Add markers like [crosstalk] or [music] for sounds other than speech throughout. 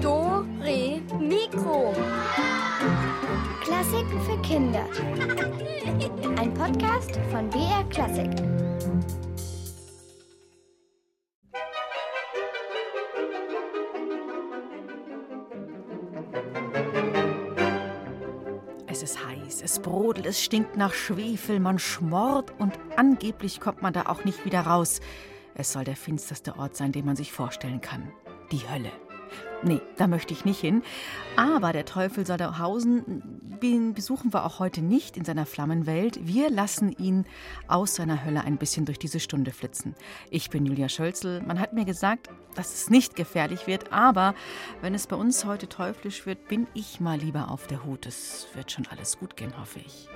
Do, Re, Mikro. Klassiken für Kinder. Ein Podcast von BR Klassik. Es ist heiß, es brodelt, es stinkt nach Schwefel, man schmort und angeblich kommt man da auch nicht wieder raus. Es soll der finsterste Ort sein, den man sich vorstellen kann. Die Hölle. Nee, da möchte ich nicht hin. Aber der Teufel soll da hausen. Den besuchen wir auch heute nicht in seiner Flammenwelt. Wir lassen ihn aus seiner Hölle ein bisschen durch diese Stunde flitzen. Ich bin Julia Schölzel. Man hat mir gesagt, dass es nicht gefährlich wird. Aber wenn es bei uns heute teuflisch wird, bin ich mal lieber auf der Hut. Es wird schon alles gut gehen, hoffe ich.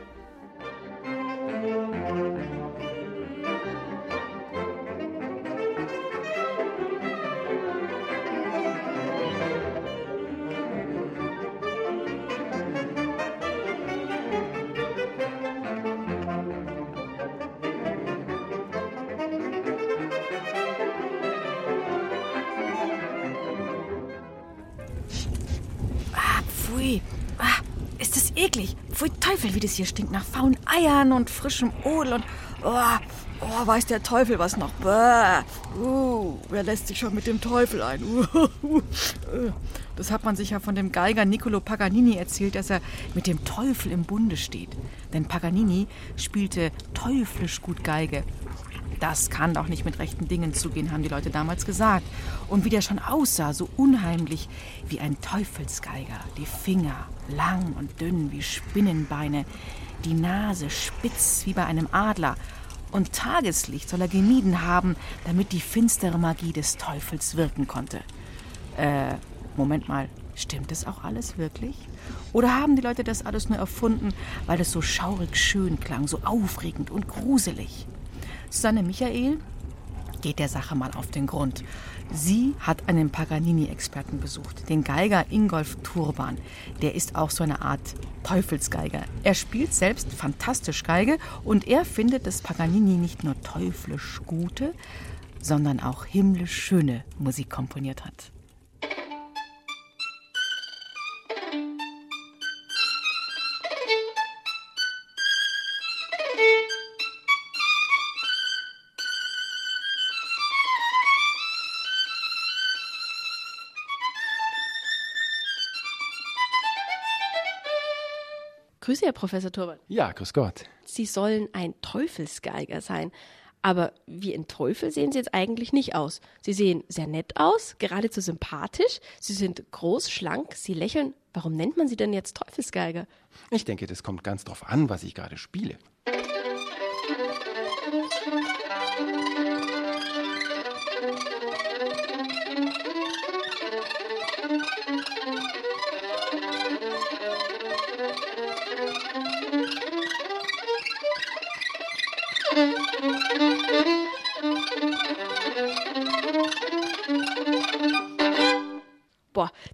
Pfui. Ah, ist das eklig. Pfui Teufel, wie das hier stinkt nach faulen Eiern und frischem Odel und... Oh, oh, weiß der Teufel was noch. Bäh. Uh, wer lässt sich schon mit dem Teufel ein? Uh, [laughs] uh. Das hat man sich ja von dem Geiger Niccolo Paganini erzählt, dass er mit dem Teufel im Bunde steht. Denn Paganini spielte teuflisch gut Geige. Das kann doch nicht mit rechten Dingen zugehen, haben die Leute damals gesagt. Und wie der schon aussah, so unheimlich wie ein Teufelsgeiger. Die Finger lang und dünn wie Spinnenbeine, die Nase spitz wie bei einem Adler. Und Tageslicht soll er gemieden haben, damit die finstere Magie des Teufels wirken konnte. Äh, Moment mal, stimmt das auch alles wirklich? Oder haben die Leute das alles nur erfunden, weil es so schaurig schön klang, so aufregend und gruselig? Susanne Michael geht der Sache mal auf den Grund. Sie hat einen Paganini-Experten besucht, den Geiger Ingolf Turban. Der ist auch so eine Art Teufelsgeiger. Er spielt selbst fantastisch Geige und er findet, dass Paganini nicht nur teuflisch gute, sondern auch himmlisch schöne Musik komponiert hat. Grüße, Herr Professor Turban. Ja, grüß Gott. Sie sollen ein Teufelsgeiger sein. Aber wie ein Teufel sehen Sie jetzt eigentlich nicht aus. Sie sehen sehr nett aus, geradezu sympathisch. Sie sind groß, schlank, Sie lächeln. Warum nennt man Sie denn jetzt Teufelsgeiger? Ich denke, das kommt ganz drauf an, was ich gerade spiele.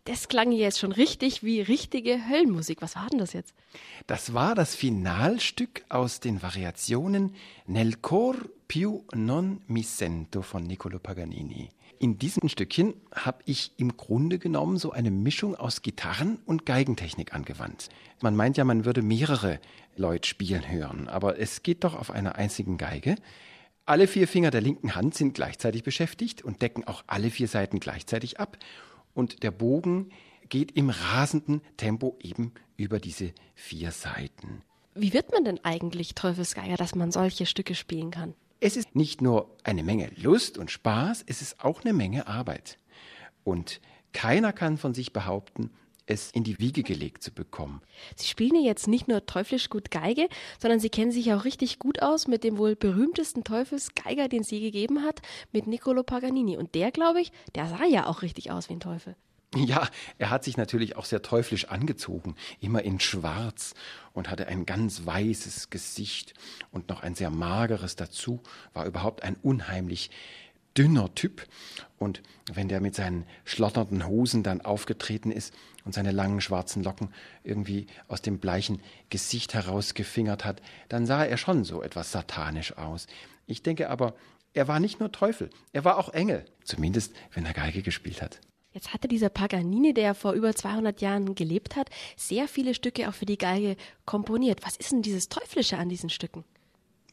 Das klang jetzt schon richtig wie richtige Höllenmusik. Was war denn das jetzt? Das war das Finalstück aus den Variationen Nel cor più non mi sento von Niccolo Paganini. In diesem Stückchen habe ich im Grunde genommen so eine Mischung aus Gitarren- und Geigentechnik angewandt. Man meint ja, man würde mehrere Leute spielen hören, aber es geht doch auf einer einzigen Geige. Alle vier Finger der linken Hand sind gleichzeitig beschäftigt und decken auch alle vier Seiten gleichzeitig ab. Und der Bogen geht im rasenden Tempo eben über diese vier Seiten. Wie wird man denn eigentlich Teufelsgeiger, dass man solche Stücke spielen kann? Es ist nicht nur eine Menge Lust und Spaß, es ist auch eine Menge Arbeit. Und keiner kann von sich behaupten, es in die Wiege gelegt zu bekommen. Sie spielen ja jetzt nicht nur teuflisch gut Geige, sondern Sie kennen sich auch richtig gut aus mit dem wohl berühmtesten Teufelsgeiger, den es je gegeben hat, mit Niccolo Paganini. Und der, glaube ich, der sah ja auch richtig aus wie ein Teufel. Ja, er hat sich natürlich auch sehr teuflisch angezogen, immer in Schwarz und hatte ein ganz weißes Gesicht und noch ein sehr mageres dazu, war überhaupt ein unheimlich dünner Typ. Und wenn der mit seinen schlotternden Hosen dann aufgetreten ist und seine langen schwarzen Locken irgendwie aus dem bleichen Gesicht herausgefingert hat, dann sah er schon so etwas satanisch aus. Ich denke aber, Er war nicht nur Teufel, er war auch Engel. Zumindest, wenn er Geige gespielt hat. Jetzt hatte dieser Paganini, der vor über 200 Jahren gelebt hat, sehr viele Stücke auch für die Geige komponiert. Was ist denn dieses Teuflische an diesen Stücken?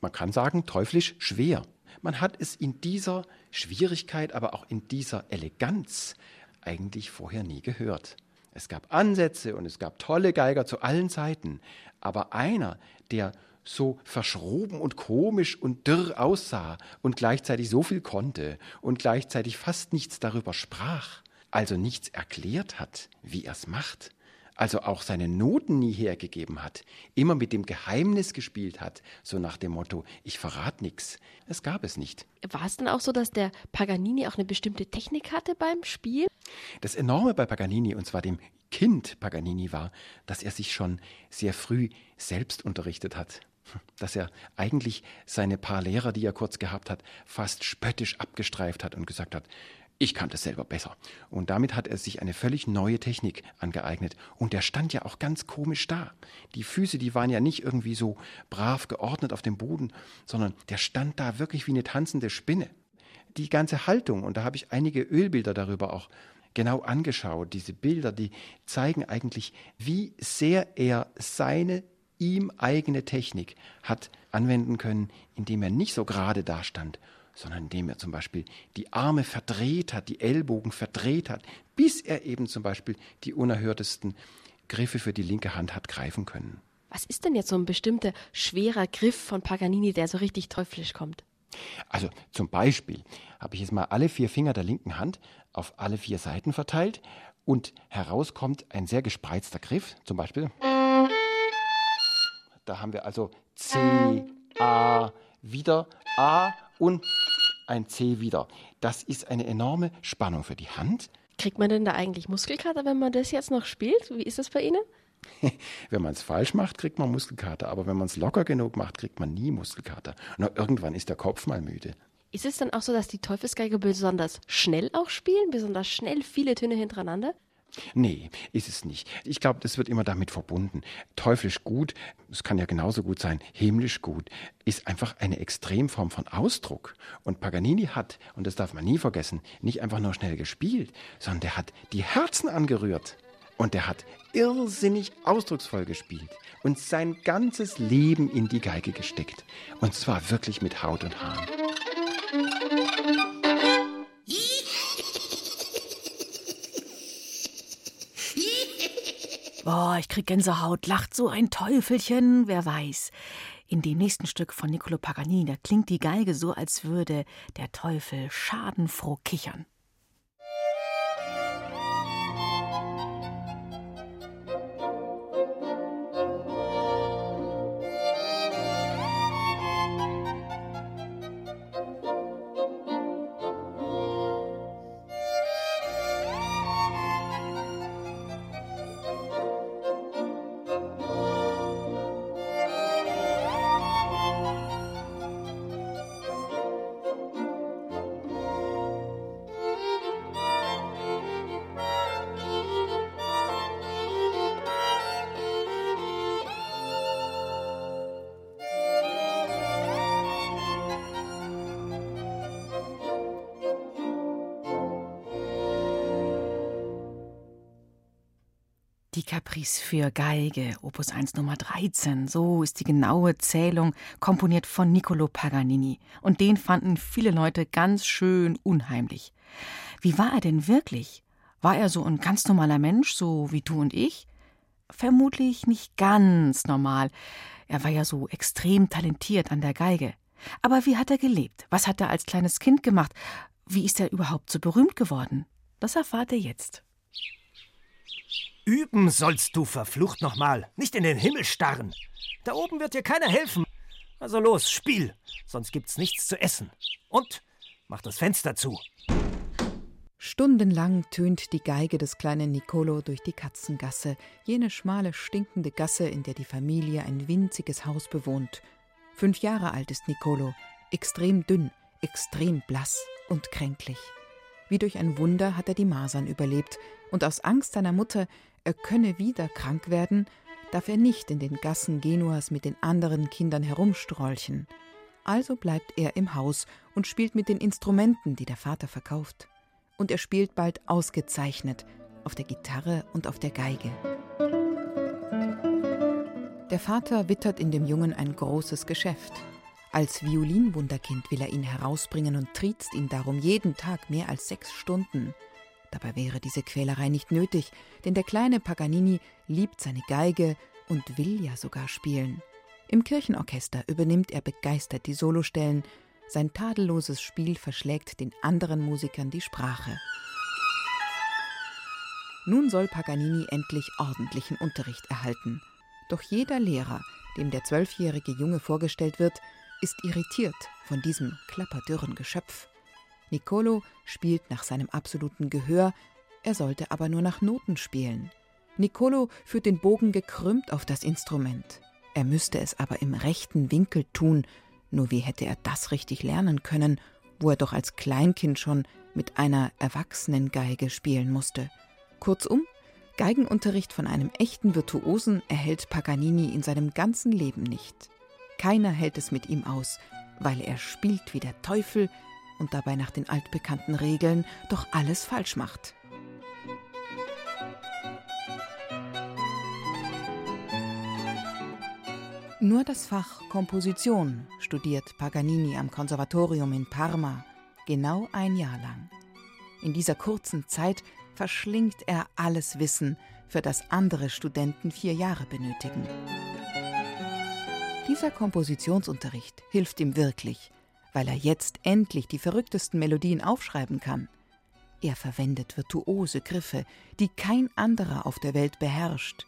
Man kann sagen, teuflisch schwer. Man hat es in dieser Schwierigkeit, aber auch in dieser Eleganz eigentlich vorher nie gehört. Es gab Ansätze und es gab tolle Geiger zu allen Zeiten, aber einer, der so verschroben und komisch und dürr aussah und gleichzeitig so viel konnte und gleichzeitig fast nichts darüber sprach, also nichts erklärt hat, wie er es macht, also auch seine Noten nie hergegeben hat, immer mit dem Geheimnis gespielt hat, so nach dem Motto, ich verrat nichts. Es gab es nicht. War es denn auch so, dass der Paganini auch eine bestimmte Technik hatte beim Spiel? Das Enorme bei Paganini, und zwar dem Kind Paganini, war, dass er sich schon sehr früh selbst unterrichtet hat dass er eigentlich seine paar Lehrer, die er kurz gehabt hat, fast spöttisch abgestreift hat und gesagt hat, ich kann das selber besser. Und damit hat er sich eine völlig neue Technik angeeignet. Und der stand ja auch ganz komisch da. Die Füße, die waren ja nicht irgendwie so brav geordnet auf dem Boden, sondern der stand da wirklich wie eine tanzende Spinne. Die ganze Haltung, und da habe ich einige Ölbilder darüber auch genau angeschaut. Diese Bilder, die zeigen eigentlich, wie sehr er seine ihm eigene Technik hat anwenden können, indem er nicht so gerade dastand, sondern indem er zum Beispiel die Arme verdreht hat, die Ellbogen verdreht hat, bis er eben zum Beispiel die unerhörtesten Griffe für die linke Hand hat greifen können. Was ist denn jetzt so ein bestimmter schwerer Griff von Paganini, der so richtig teuflisch kommt? Also zum Beispiel habe ich jetzt mal alle vier Finger der linken Hand auf alle vier Seiten verteilt und herauskommt ein sehr gespreizter Griff, zum Beispiel. Da haben wir also C, A, wieder A und ein C wieder. Das ist eine enorme Spannung für die Hand. Kriegt man denn da eigentlich Muskelkater, wenn man das jetzt noch spielt? Wie ist das bei Ihnen? [laughs] wenn man es falsch macht, kriegt man Muskelkater, aber wenn man es locker genug macht, kriegt man nie Muskelkater. Na, irgendwann ist der Kopf mal müde. Ist es dann auch so, dass die Teufelsgeige besonders schnell auch spielen, besonders schnell viele Töne hintereinander? Nee, ist es nicht. Ich glaube, das wird immer damit verbunden. Teuflisch gut, es kann ja genauso gut sein, himmlisch gut, ist einfach eine Extremform von Ausdruck. Und Paganini hat, und das darf man nie vergessen, nicht einfach nur schnell gespielt, sondern der hat die Herzen angerührt. Und der hat irrsinnig ausdrucksvoll gespielt und sein ganzes Leben in die Geige gesteckt. Und zwar wirklich mit Haut und Haaren. Boah, ich krieg Gänsehaut, lacht so ein Teufelchen, wer weiß. In dem nächsten Stück von Niccolo Paganini, da klingt die Geige so, als würde der Teufel schadenfroh kichern. Für Geige, Opus 1 Nummer 13, so ist die genaue Zählung, komponiert von Niccolo Paganini. Und den fanden viele Leute ganz schön unheimlich. Wie war er denn wirklich? War er so ein ganz normaler Mensch, so wie du und ich? Vermutlich nicht ganz normal. Er war ja so extrem talentiert an der Geige. Aber wie hat er gelebt? Was hat er als kleines Kind gemacht? Wie ist er überhaupt so berühmt geworden? Das erfahrt ihr jetzt. Üben sollst du verflucht nochmal, nicht in den Himmel starren. Da oben wird dir keiner helfen. Also los, spiel, sonst gibt's nichts zu essen. Und mach das Fenster zu. Stundenlang tönt die Geige des kleinen Nicolo durch die Katzengasse, jene schmale, stinkende Gasse, in der die Familie ein winziges Haus bewohnt. Fünf Jahre alt ist Nicolo, extrem dünn, extrem blass und kränklich. Wie durch ein Wunder hat er die Masern überlebt, und aus Angst seiner Mutter, er könne wieder krank werden, darf er nicht in den Gassen Genuas mit den anderen Kindern herumstrolchen. Also bleibt er im Haus und spielt mit den Instrumenten, die der Vater verkauft. Und er spielt bald ausgezeichnet auf der Gitarre und auf der Geige. Der Vater wittert in dem Jungen ein großes Geschäft. Als Violinwunderkind will er ihn herausbringen und triezt ihn darum jeden Tag mehr als sechs Stunden. Dabei wäre diese Quälerei nicht nötig, denn der kleine Paganini liebt seine Geige und will ja sogar spielen. Im Kirchenorchester übernimmt er begeistert die Solostellen. Sein tadelloses Spiel verschlägt den anderen Musikern die Sprache. Nun soll Paganini endlich ordentlichen Unterricht erhalten. Doch jeder Lehrer, dem der zwölfjährige Junge vorgestellt wird, ist irritiert von diesem klapperdürren Geschöpf. Niccolo spielt nach seinem absoluten Gehör, er sollte aber nur nach Noten spielen. Niccolo führt den Bogen gekrümmt auf das Instrument. Er müsste es aber im rechten Winkel tun, nur wie hätte er das richtig lernen können, wo er doch als Kleinkind schon mit einer erwachsenen Geige spielen musste. Kurzum, Geigenunterricht von einem echten Virtuosen erhält Paganini in seinem ganzen Leben nicht. Keiner hält es mit ihm aus, weil er spielt wie der Teufel und dabei nach den altbekannten Regeln doch alles falsch macht. Nur das Fach Komposition studiert Paganini am Konservatorium in Parma genau ein Jahr lang. In dieser kurzen Zeit verschlingt er alles Wissen, für das andere Studenten vier Jahre benötigen. Dieser Kompositionsunterricht hilft ihm wirklich, weil er jetzt endlich die verrücktesten Melodien aufschreiben kann. Er verwendet virtuose Griffe, die kein anderer auf der Welt beherrscht.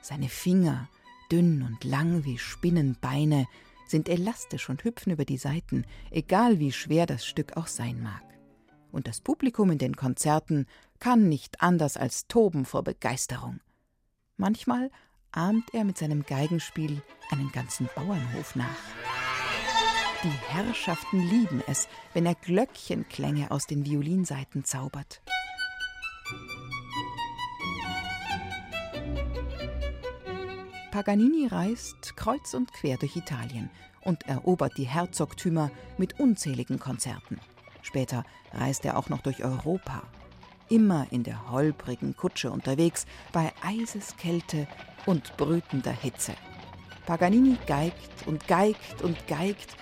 Seine Finger, dünn und lang wie Spinnenbeine, sind elastisch und hüpfen über die Saiten, egal wie schwer das Stück auch sein mag. Und das Publikum in den Konzerten kann nicht anders als toben vor Begeisterung. Manchmal ahmt er mit seinem Geigenspiel einen ganzen Bauernhof nach. Die Herrschaften lieben es, wenn er Glöckchenklänge aus den Violinsaiten zaubert. Paganini reist kreuz und quer durch Italien und erobert die Herzogtümer mit unzähligen Konzerten. Später reist er auch noch durch Europa. Immer in der holprigen Kutsche unterwegs, bei Eiseskälte und brütender Hitze. Paganini geigt und geigt und geigt.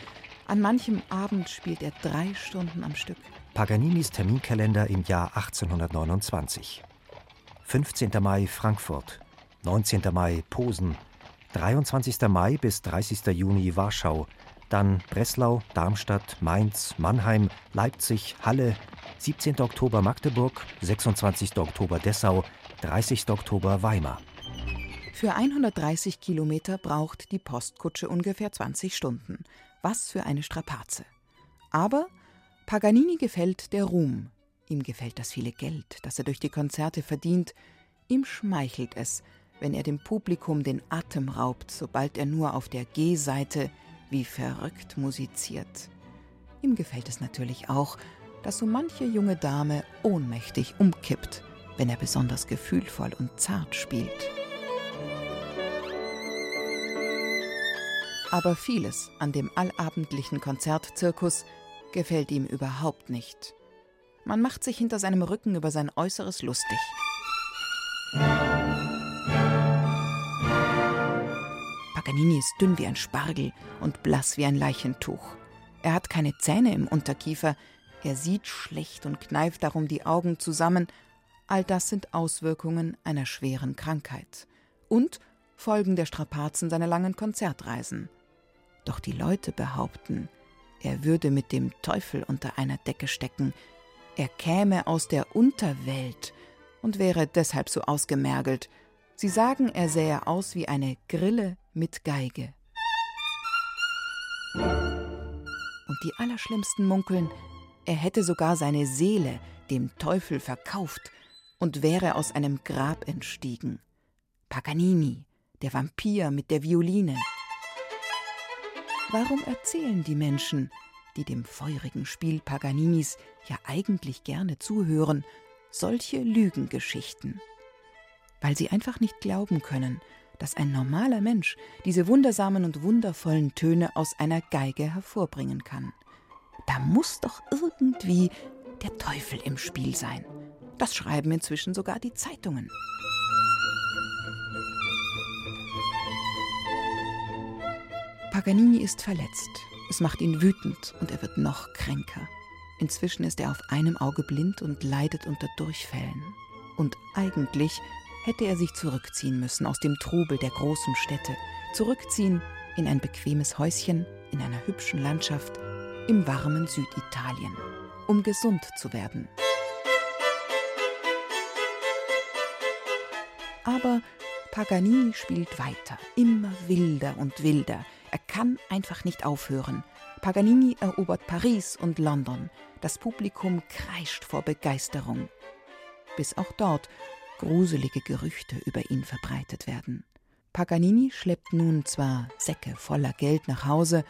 An manchem Abend spielt er drei Stunden am Stück. Paganinis Terminkalender im Jahr 1829. 15. Mai Frankfurt, 19. Mai Posen, 23. Mai bis 30. Juni Warschau, dann Breslau, Darmstadt, Mainz, Mannheim, Leipzig, Halle, 17. Oktober Magdeburg, 26. Oktober Dessau, 30. Oktober Weimar. Für 130 Kilometer braucht die Postkutsche ungefähr 20 Stunden. Was für eine Strapaze. Aber Paganini gefällt der Ruhm. Ihm gefällt das viele Geld, das er durch die Konzerte verdient. Ihm schmeichelt es, wenn er dem Publikum den Atem raubt, sobald er nur auf der G-Seite wie verrückt musiziert. Ihm gefällt es natürlich auch, dass so manche junge Dame ohnmächtig umkippt, wenn er besonders gefühlvoll und zart spielt. Aber vieles an dem allabendlichen Konzertzirkus gefällt ihm überhaupt nicht. Man macht sich hinter seinem Rücken über sein Äußeres lustig. Paganini ist dünn wie ein Spargel und blass wie ein Leichentuch. Er hat keine Zähne im Unterkiefer, er sieht schlecht und kneift darum die Augen zusammen. All das sind Auswirkungen einer schweren Krankheit und Folgen der Strapazen seiner langen Konzertreisen. Doch die Leute behaupten, er würde mit dem Teufel unter einer Decke stecken, er käme aus der Unterwelt und wäre deshalb so ausgemergelt. Sie sagen, er sähe aus wie eine Grille mit Geige. Und die Allerschlimmsten munkeln, er hätte sogar seine Seele dem Teufel verkauft und wäre aus einem Grab entstiegen. Paganini, der Vampir mit der Violine. Warum erzählen die Menschen, die dem feurigen Spiel Paganinis ja eigentlich gerne zuhören, solche Lügengeschichten? Weil sie einfach nicht glauben können, dass ein normaler Mensch diese wundersamen und wundervollen Töne aus einer Geige hervorbringen kann. Da muss doch irgendwie der Teufel im Spiel sein. Das schreiben inzwischen sogar die Zeitungen. Paganini ist verletzt. Es macht ihn wütend und er wird noch kränker. Inzwischen ist er auf einem Auge blind und leidet unter Durchfällen. Und eigentlich hätte er sich zurückziehen müssen aus dem Trubel der großen Städte, zurückziehen in ein bequemes Häuschen in einer hübschen Landschaft im warmen Süditalien, um gesund zu werden. Aber Paganini spielt weiter, immer wilder und wilder. Er kann einfach nicht aufhören. Paganini erobert Paris und London. Das Publikum kreischt vor Begeisterung. Bis auch dort gruselige Gerüchte über ihn verbreitet werden. Paganini schleppt nun zwar Säcke voller Geld nach Hause,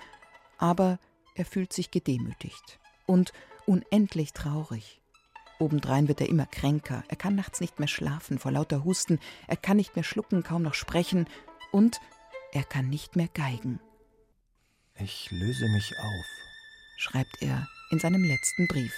aber er fühlt sich gedemütigt und unendlich traurig. Obendrein wird er immer kränker, er kann nachts nicht mehr schlafen vor lauter Husten, er kann nicht mehr schlucken, kaum noch sprechen und er kann nicht mehr geigen. Ich löse mich auf, schreibt er in seinem letzten Brief.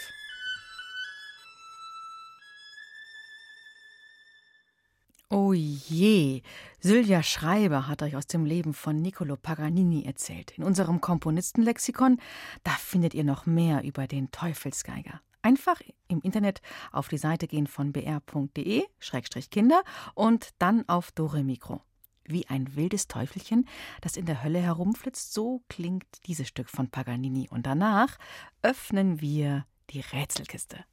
Oh je, Sylvia Schreiber hat euch aus dem Leben von Niccolo Paganini erzählt. In unserem Komponistenlexikon, da findet ihr noch mehr über den Teufelsgeiger. Einfach im Internet auf die Seite gehen von br.de-kinder und dann auf Dore Mikro. Wie ein wildes Teufelchen, das in der Hölle herumflitzt, so klingt dieses Stück von Paganini. Und danach öffnen wir die Rätselkiste.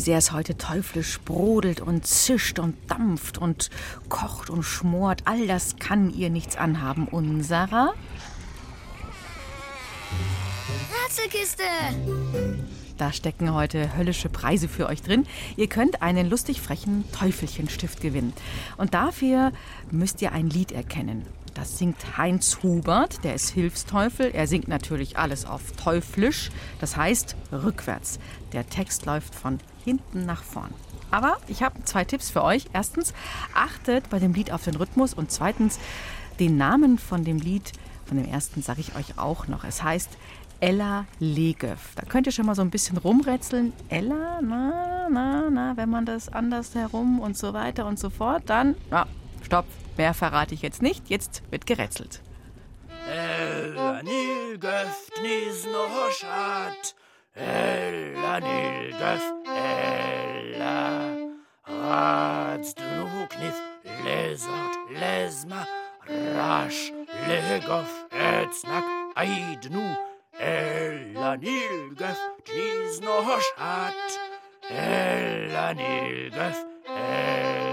Sehr es heute teuflisch brodelt und zischt und dampft und kocht und schmort, all das kann ihr nichts anhaben, unserer Rätselkiste! Da stecken heute höllische Preise für euch drin. Ihr könnt einen lustig frechen Teufelchenstift gewinnen. Und dafür müsst ihr ein Lied erkennen. Das singt Heinz Hubert, der ist Hilfsteufel. Er singt natürlich alles auf Teuflisch, das heißt rückwärts. Der Text läuft von hinten nach vorn. Aber ich habe zwei Tipps für euch. Erstens, achtet bei dem Lied auf den Rhythmus und zweitens, den Namen von dem Lied, von dem ersten sage ich euch auch noch. Es heißt Ella Legöf. Da könnt ihr schon mal so ein bisschen rumrätseln. Ella, na, na, na, wenn man das anders herum und so weiter und so fort, dann, ja, stopp, mehr verrate ich jetzt nicht. Jetzt wird gerätselt. Ella Nilgöf Nisnoschat. Ella Nilgöf, Ella. Kniff, lesart, lesma, rasch, legoff, etsnak, aid nu. Ella Nilgöf Nisnoschat. Ella Nilgöf, Ella.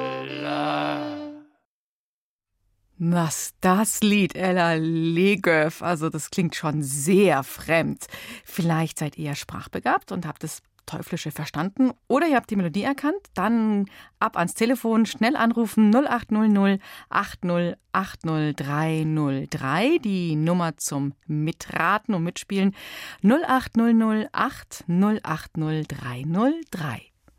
Was das Lied Ella Legöf, also das klingt schon sehr fremd. Vielleicht seid ihr sprachbegabt und habt das Teuflische verstanden oder ihr habt die Melodie erkannt, dann ab ans Telefon, schnell anrufen. 0800 8080303, die Nummer zum Mitraten und Mitspielen. 0800 8080303.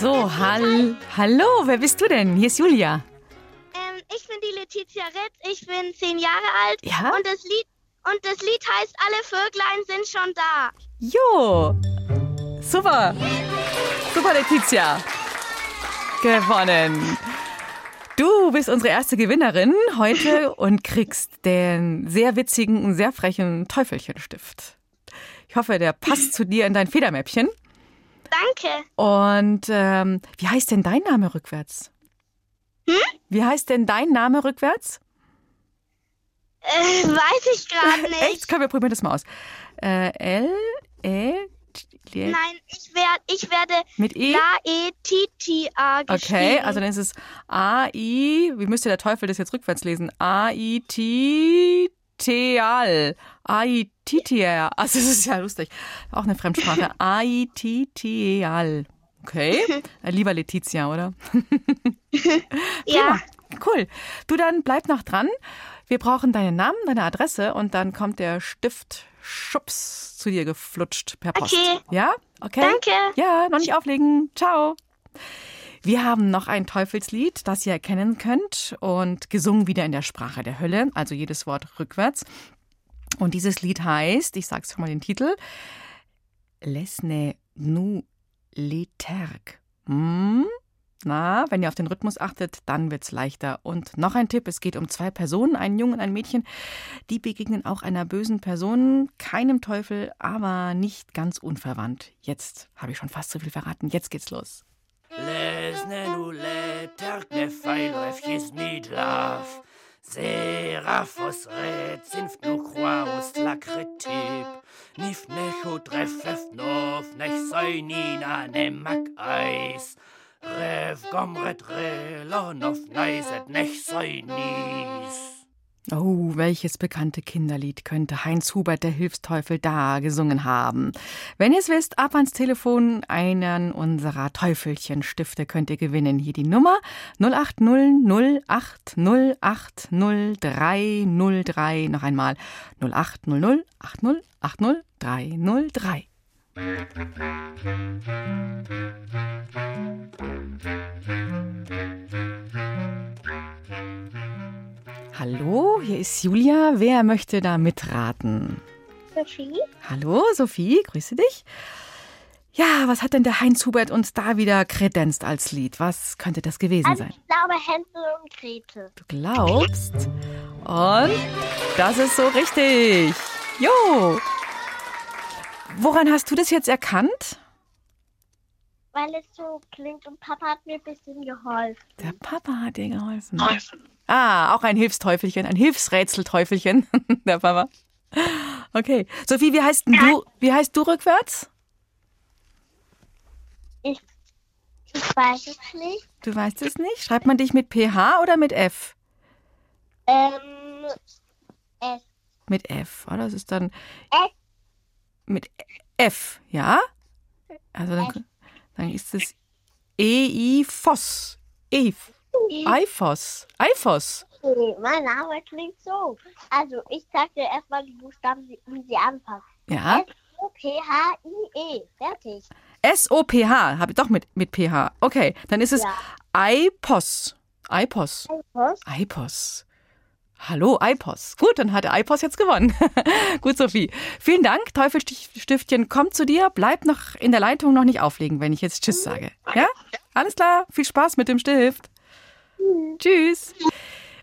So, hall hallo, wer bist du denn? Hier ist Julia. Ähm, ich bin die Letizia Ritz, ich bin zehn Jahre alt Ja? und das Lied und das Lied heißt Alle Vöglein sind schon da. Jo, super. Super, Letizia. Gewonnen. Du bist unsere erste Gewinnerin heute [laughs] und kriegst den sehr witzigen und sehr frechen Teufelchenstift. Ich hoffe, der passt zu dir in dein Federmäppchen. Danke. Und ähm, wie heißt denn dein Name rückwärts? Wie heißt denn dein Name rückwärts? Äh, weiß ich gerade [laughs] nicht. Echt? Komm, wir probieren das mal aus. Äh, L, E, L, Nein, ich werde ich werde mit E? La-E-T-T-A geschrieben. Okay, also dann ist es A-I, wie müsste der Teufel das jetzt rückwärts lesen? A-I-T-T-A-L. A-I-T-T-A-L. Also das ist ja lustig. Auch eine Fremdsprache. [laughs] A-I-T-T-A-L. Okay, äh, lieber Letizia, oder? [laughs] ja. Cool. Du dann bleib noch dran. Wir brauchen deinen Namen, deine Adresse und dann kommt der Stift Schubs zu dir geflutscht per Post. Okay. Ja? Okay. Danke. Ja, noch nicht auflegen. Ciao. Wir haben noch ein Teufelslied, das ihr erkennen könnt und gesungen wieder in der Sprache der Hölle, also jedes Wort rückwärts. Und dieses Lied heißt, ich sag's schon mal den Titel, Lesne nu leterg. Hm? Na, wenn ihr auf den Rhythmus achtet, dann wird's leichter. Und noch ein Tipp: Es geht um zwei Personen, einen Jungen und ein Mädchen. Die begegnen auch einer bösen Person, keinem Teufel, aber nicht ganz unverwandt. Jetzt habe ich schon fast zu viel verraten. Jetzt geht's los. Lesne ne feilref jis midlaf. Seraphos red sinft nu quaus lacretip. Nif necho treffef nof nech soinina ne mac eis. Rev gomret relon of neiset nech soinis. Oh, welches bekannte Kinderlied könnte Heinz Hubert, der Hilfsteufel, da gesungen haben? Wenn ihr es wisst, ab ans Telefon. Einen unserer Teufelchenstifte könnt ihr gewinnen. Hier die Nummer 080 080 303. Noch einmal 080 80 Hallo, hier ist Julia. Wer möchte da mitraten? Sophie? Hallo, Sophie, grüße dich. Ja, was hat denn der Heinz Hubert uns da wieder kredenzt als Lied? Was könnte das gewesen Also sein? ich glaube Hänsel und Gretel. Du glaubst? Und das ist so richtig. Jo. Woran hast du das jetzt erkannt? Weil es so klingt und Papa hat mir ein bisschen geholfen. Der Papa hat dir geholfen. Ah, auch ein Hilfsteufelchen, ein Hilfsrätselteufelchen, [laughs] der Papa. Okay. Sophie, wie heißt denn du, wie heißt du rückwärts? Ich, ich weiß es nicht. Du weißt es nicht? Schreibt man dich mit PH oder mit F? Ähm, es. Mit F, oder? Das ist dann F. mit F, ja? Also dann, dann ist es EI-Foss. E Eifos. Eifos. Okay, mein Name klingt so. Also, ich sag dir erstmal die Buchstaben, wie sie anpassen. Ja. O-P-H-I-E. Fertig. S-O-P-H. Habe ich doch mit, mit PH. Okay, dann ist es Ja. Eipos. Eipos. Was? Eipos. Hallo, Eipos. Gut, dann hat der Eipos jetzt gewonnen. [laughs] Gut, Sophie. Vielen Dank. Teufelstiftchen kommt zu dir. Bleib noch in der Leitung noch nicht auflegen, wenn ich jetzt Tschüss sage. Ja? Alles klar. Viel Spaß mit dem Stift. Tschüss.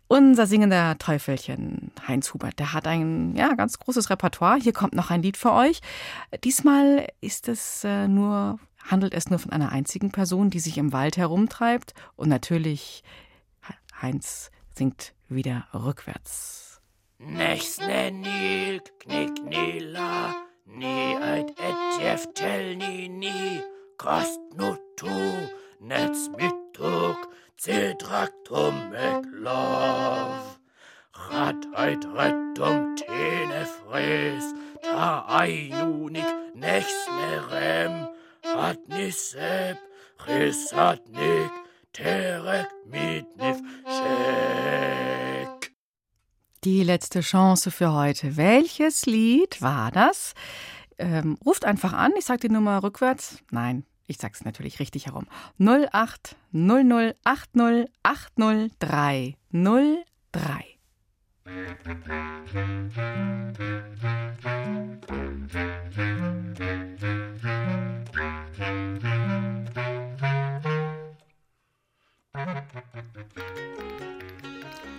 Unser singender Teufelchen, Heinz Hubert, der hat ein ja, ganz großes Repertoire. Hier kommt noch ein Lied für euch. Diesmal ist es äh, nur, handelt es nur von einer einzigen Person, die sich im Wald herumtreibt. Und natürlich, Heinz singt wieder rückwärts. Nechs ne nil, knick nila, ni eit etjef tel ni ni, kost nu tu, netz mittug, zedraktum eklav. Rat heit rettum tene fres, ta einunik nechs ne rem, hat ni sep, ris hat nik, terek mit nif schek. Die letzte Chance für heute. Welches Lied war das? Ähm, ruft einfach an, ich sage die Nummer rückwärts. Nein, Ich sag's natürlich richtig herum. 08 00 80 80 303.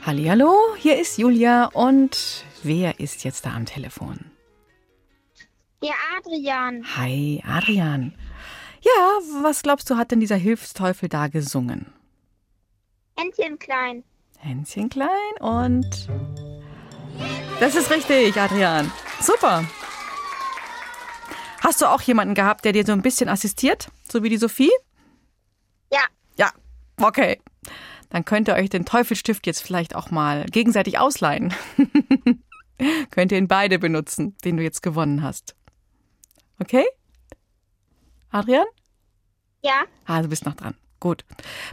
Hallihallo, hier ist Julia und wer ist jetzt da am Telefon? Ja, Adrian. Hi, Adrian. Ja, was glaubst du, hat denn dieser Hilfsteufel da gesungen? Händchen klein. Hänschen klein und. Das ist richtig, Adrian. Super. Hast du auch jemanden gehabt, der dir so ein bisschen assistiert, so wie die Sophie? Ja. Ja, okay. Dann könnt ihr euch den Teufelstift jetzt vielleicht auch mal gegenseitig ausleihen. [laughs] könnt ihr ihn beide benutzen, den du jetzt gewonnen hast. Okay? Adrian? Ja. Ah, du bist noch dran. Gut.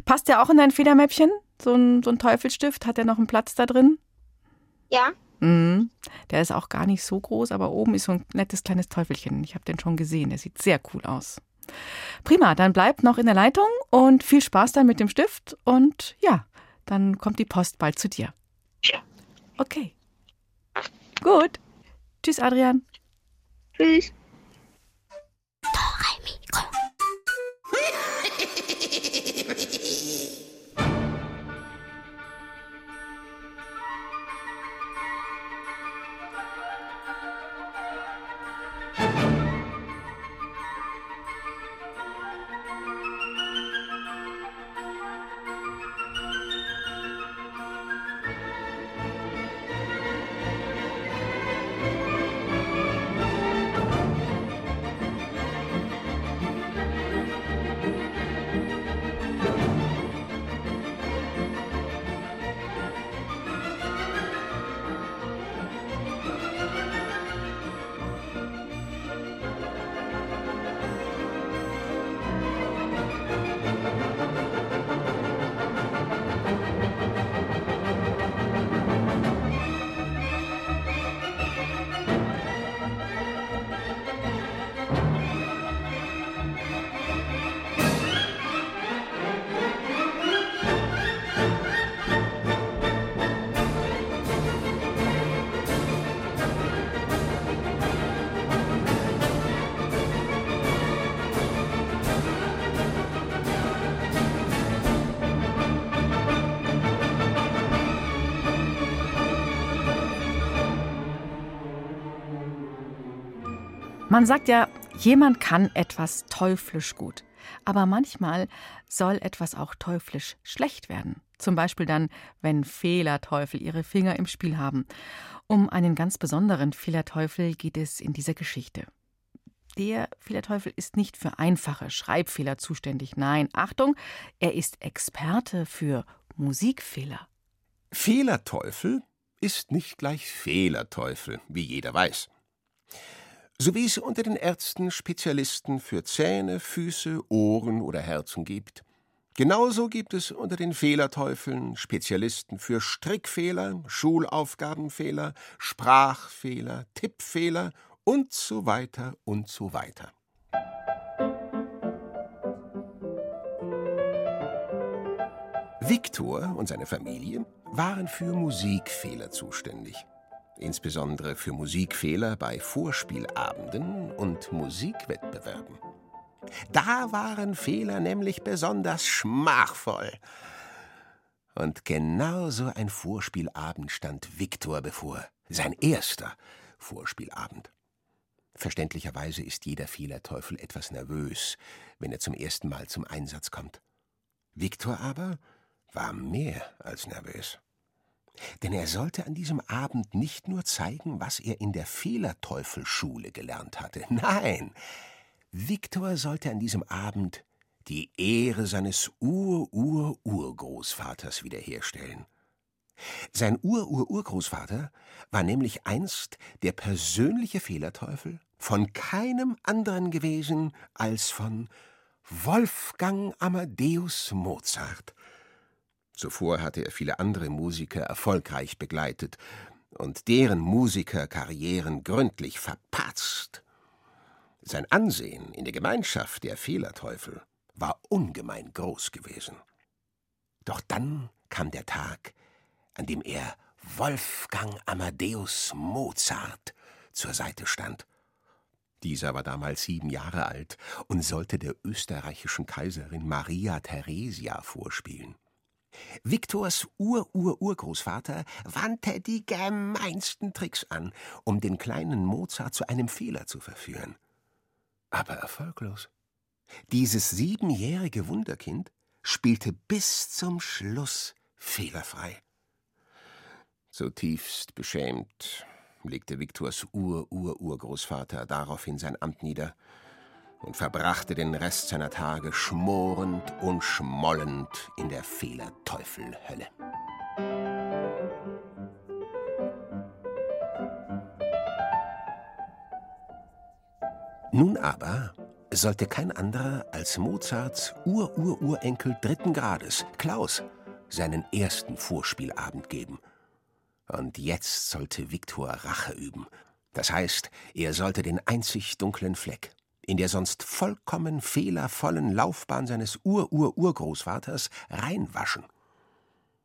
Passt der auch in dein Federmäppchen? So ein, so ein Teufelstift? Hat der noch einen Platz da drin? Ja. Mhm. Der ist auch gar nicht so groß, aber oben ist so ein nettes kleines Teufelchen. Ich habe den schon gesehen. Der sieht sehr cool aus. Prima, dann bleibt noch in der Leitung und viel Spaß dann mit dem Stift. Und ja, dann kommt die Post bald zu dir. Ja. Okay. Gut. Tschüss, Adrian. Tschüss. Man sagt ja, jemand kann etwas teuflisch gut. Aber manchmal soll etwas auch teuflisch schlecht werden. Zum Beispiel dann, wenn Fehlerteufel ihre Finger im Spiel haben. Um einen ganz besonderen Fehlerteufel geht es in dieser Geschichte. Der Fehlerteufel ist nicht für einfache Schreibfehler zuständig. Nein, Achtung, er ist Experte für Musikfehler. Fehlerteufel ist nicht gleich Fehlerteufel, wie jeder weiß. So wie es unter den Ärzten Spezialisten für Zähne, Füße, Ohren oder Herzen gibt, genauso gibt es unter den Fehlerteufeln Spezialisten für Strickfehler, Schulaufgabenfehler, Sprachfehler, Tippfehler und so weiter und so weiter. Viktor und seine Familie waren für Musikfehler zuständig insbesondere für Musikfehler bei Vorspielabenden und Musikwettbewerben. Da waren Fehler nämlich besonders schmachvoll. Und genau so ein Vorspielabend stand Viktor bevor, sein erster Vorspielabend. Verständlicherweise ist jeder Fehlerteufel etwas nervös, wenn er zum ersten Mal zum Einsatz kommt. Viktor aber war mehr als nervös. Denn er sollte an diesem Abend nicht nur zeigen, was er in der Fehlerteufelschule gelernt hatte. [laughs] Nein, Viktor sollte an diesem Abend die Ehre seines Ur-Ur-Urgroßvaters wiederherstellen. Sein Ur-Ur-Urgroßvater war nämlich einst der persönliche Fehlerteufel von keinem anderen gewesen als von Wolfgang Amadeus Mozart. Zuvor hatte er viele andere Musiker erfolgreich begleitet und deren Musikerkarrieren gründlich verpatzt. Sein Ansehen in der Gemeinschaft der Fehlerteufel war ungemein groß gewesen. Doch dann kam der Tag, an dem er Wolfgang Amadeus Mozart zur Seite stand. Dieser war damals sieben Jahre alt und sollte der österreichischen Kaiserin Maria Theresia vorspielen. Viktors Ur-Ur-Urgroßvater wandte die gemeinsten Tricks an, um den kleinen Mozart zu einem Fehler zu verführen. Aber erfolglos. Dieses siebenjährige Wunderkind spielte bis zum Schluss fehlerfrei. Zutiefst beschämt legte Viktors Ur-Ur-Urgroßvater daraufhin sein Amt nieder und verbrachte den Rest seiner Tage schmorend und schmollend in der Fehlerteufelhölle. Nun aber sollte kein anderer als Mozarts Ur-Ur-Urenkel dritten Grades, Klaus, seinen ersten Vorspielabend geben. Und jetzt sollte Viktor Rache üben. Das heißt, er sollte den einzig dunklen Fleck, in der sonst vollkommen fehlervollen Laufbahn seines Ur-Ur-Urgroßvaters reinwaschen.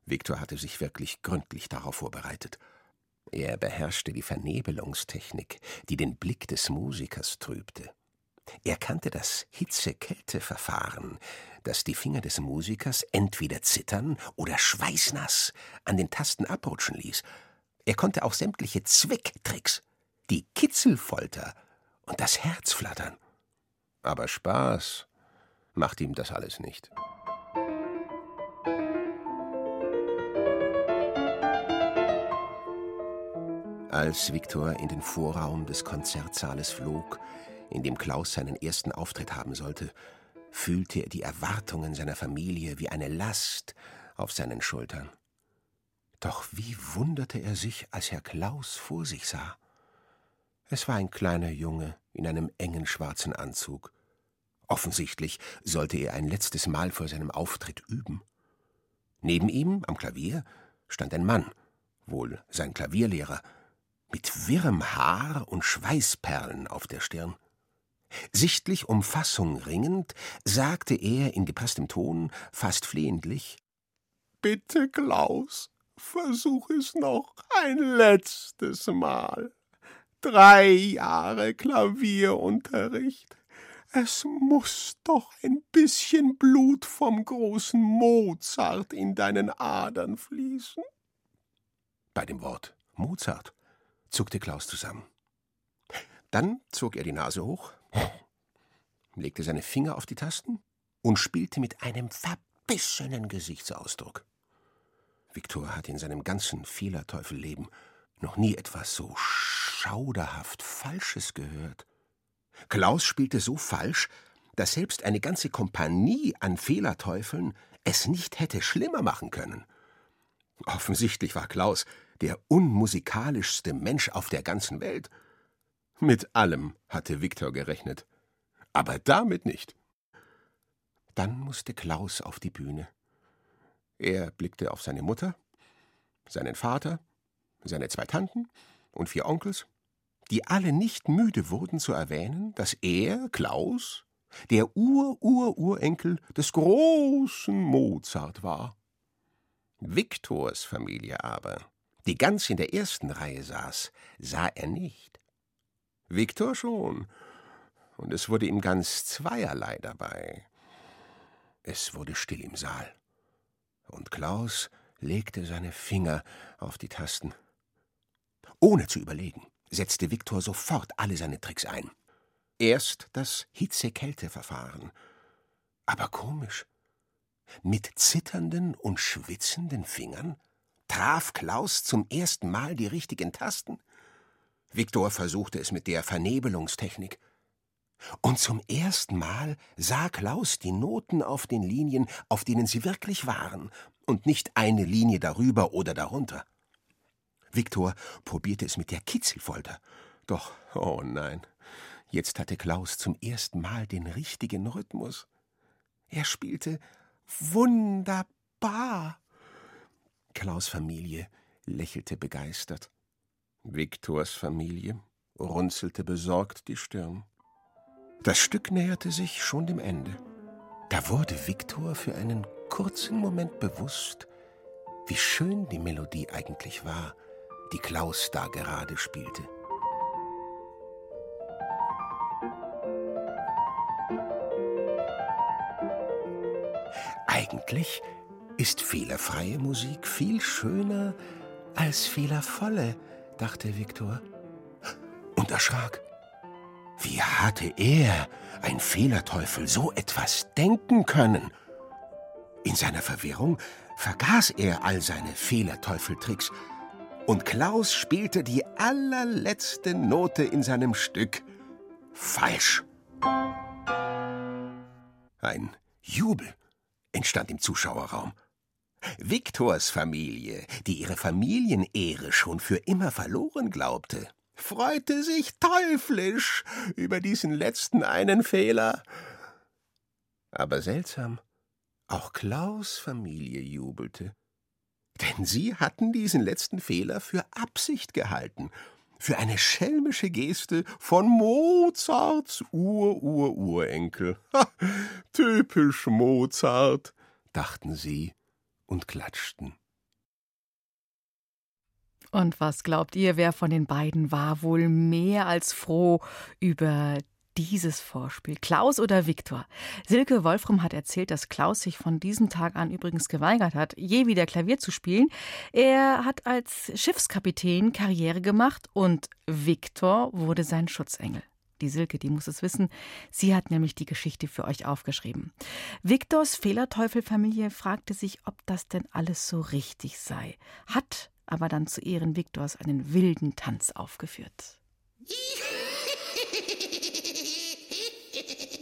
Viktor hatte sich wirklich gründlich darauf vorbereitet. Er beherrschte die Vernebelungstechnik, die den Blick des Musikers trübte. Er kannte das Hitze-Kälte-Verfahren, das die Finger des Musikers entweder zittern oder schweißnass an den Tasten abrutschen ließ. Er konnte auch sämtliche Zwicktricks, die Kitzelfolter und das Herzflattern. Aber Spaß macht ihm das alles nicht. Als Viktor in den Vorraum des Konzertsaales flog, in dem Klaus seinen ersten Auftritt haben sollte, fühlte er die Erwartungen seiner Familie wie eine Last auf seinen Schultern. Doch wie wunderte er sich, als Herr Klaus vor sich sah. Es war ein kleiner Junge in einem engen schwarzen Anzug. Offensichtlich sollte er ein letztes Mal vor seinem Auftritt üben. Neben ihm, am Klavier, stand ein Mann, wohl sein Klavierlehrer, mit wirrem Haar und Schweißperlen auf der Stirn. Sichtlich um Fassung ringend, sagte er in gepasstem Ton, fast flehentlich Bitte, Klaus, versuch es noch ein letztes Mal. Drei Jahre Klavierunterricht. Es muss doch ein bisschen Blut vom großen Mozart in deinen Adern fließen. Bei dem Wort Mozart zuckte Klaus zusammen. Dann zog er die Nase hoch, legte seine Finger auf die Tasten und spielte mit einem verbissenen Gesichtsausdruck. Viktor hatte in seinem ganzen Fehlerteufelleben noch nie etwas so schauderhaft Falsches gehört. Klaus spielte so falsch, dass selbst eine ganze Kompanie an Fehlerteufeln es nicht hätte schlimmer machen können. Offensichtlich war Klaus der unmusikalischste Mensch auf der ganzen Welt. Mit allem hatte Viktor gerechnet, aber damit nicht. Dann musste Klaus auf die Bühne. Er blickte auf seine Mutter, seinen Vater, seine zwei Tanten und vier Onkels, die alle nicht müde wurden zu erwähnen, dass er, Klaus, der Ur-Ur-Urenkel des großen Mozart war. Viktors Familie aber, die ganz in der ersten Reihe saß, sah er nicht. Viktor schon. Und es wurde ihm ganz zweierlei dabei. Es wurde still im Saal. Und Klaus legte seine Finger auf die Tasten. Ohne zu überlegen, setzte Viktor sofort alle seine Tricks ein. Erst das Hitze-Kälte-Verfahren. Aber komisch. Mit zitternden und schwitzenden Fingern traf Klaus zum ersten Mal die richtigen Tasten. Viktor versuchte es mit der Vernebelungstechnik. Und zum ersten Mal sah Klaus die Noten auf den Linien, auf denen sie wirklich waren, und nicht eine Linie darüber oder darunter. Viktor probierte es mit der Kitzelfolter. Doch, oh nein, jetzt hatte Klaus zum ersten Mal den richtigen Rhythmus. Er spielte wunderbar. Klaus Familie lächelte begeistert. Viktors Familie runzelte besorgt die Stirn. Das Stück näherte sich schon dem Ende. Da wurde Viktor für einen kurzen Moment bewusst, wie schön die Melodie eigentlich war, die Klaus da gerade spielte. Eigentlich ist fehlerfreie Musik viel schöner als fehlervolle, dachte Viktor und erschrak. Wie hatte er, ein Fehlerteufel, so etwas denken können? In seiner Verwirrung vergaß er all seine Fehlerteufeltricks und Klaus spielte die allerletzte Note in seinem Stück falsch. Ein Jubel entstand im Zuschauerraum. Viktors Familie, die ihre Familienehre schon für immer verloren glaubte, freute sich teuflisch über diesen letzten einen Fehler. Aber seltsam, auch Klaus Familie jubelte. Denn sie hatten diesen letzten Fehler für Absicht gehalten, für eine schelmische Geste von Mozarts Ur-Ur-Urenkel. Typisch Mozart, dachten sie und klatschten. Und was glaubt ihr, wer von den beiden war wohl mehr als froh über dieses Vorspiel? Klaus oder Viktor? Silke Wolfram hat erzählt, dass Klaus sich von diesem Tag an übrigens geweigert hat, je wieder Klavier zu spielen. Er hat als Schiffskapitän Karriere gemacht und Viktor wurde sein Schutzengel. Die Silke, die muss es wissen. Sie hat nämlich die Geschichte für euch aufgeschrieben. Viktors Fehlerteufelfamilie fragte sich, ob das denn alles so richtig sei. Hat aber dann zu Ehren Viktors einen wilden Tanz aufgeführt.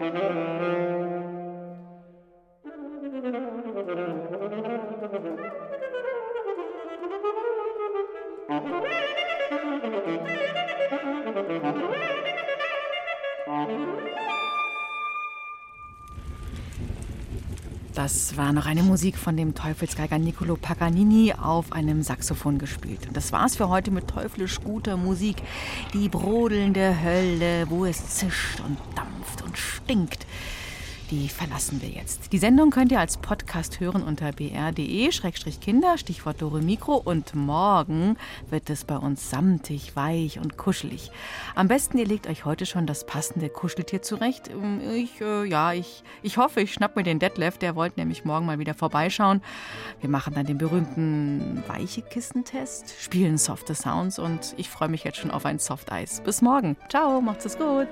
Das war noch eine Musik von dem Teufelsgeiger Niccolo Paganini auf einem Saxophon gespielt. Und das war's für heute mit teuflisch guter Musik. Die brodelnde Hölle, wo es zischt und stinkt die verlassen wir jetzt. Die Sendung könnt ihr als Podcast hören unter br.de-kinder, Stichwort Dore Mikro. Und morgen wird es bei uns samtig, weich und kuschelig. Am besten, ihr legt euch heute schon das passende Kuscheltier zurecht. Ähm, ich, äh, ja, ich, ich hoffe, ich schnapp mir den Detlef. Der wollte nämlich morgen mal wieder vorbeischauen. Wir machen dann den berühmten weiche Kissentest, spielen softe Sounds und ich freue mich jetzt schon auf ein Soft Eis. Bis morgen. Ciao, macht's es gut.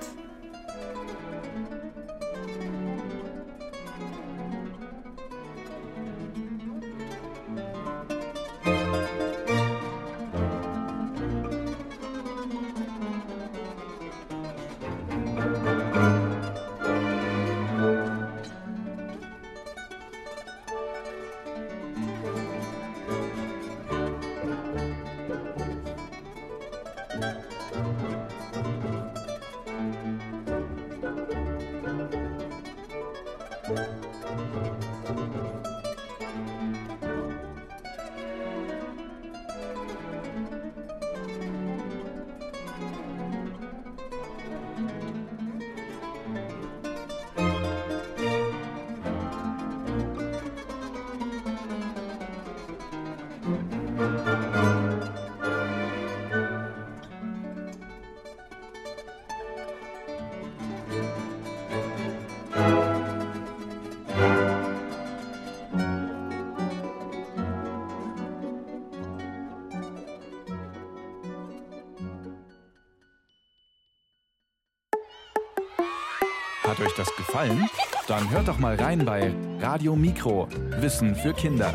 Das gefallen? Dann hört doch mal rein bei Radio Mikro. Wissen für Kinder.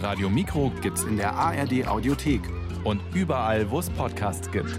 Radio Mikro gibt's in der ARD Audiothek und überall, wo es Podcasts gibt.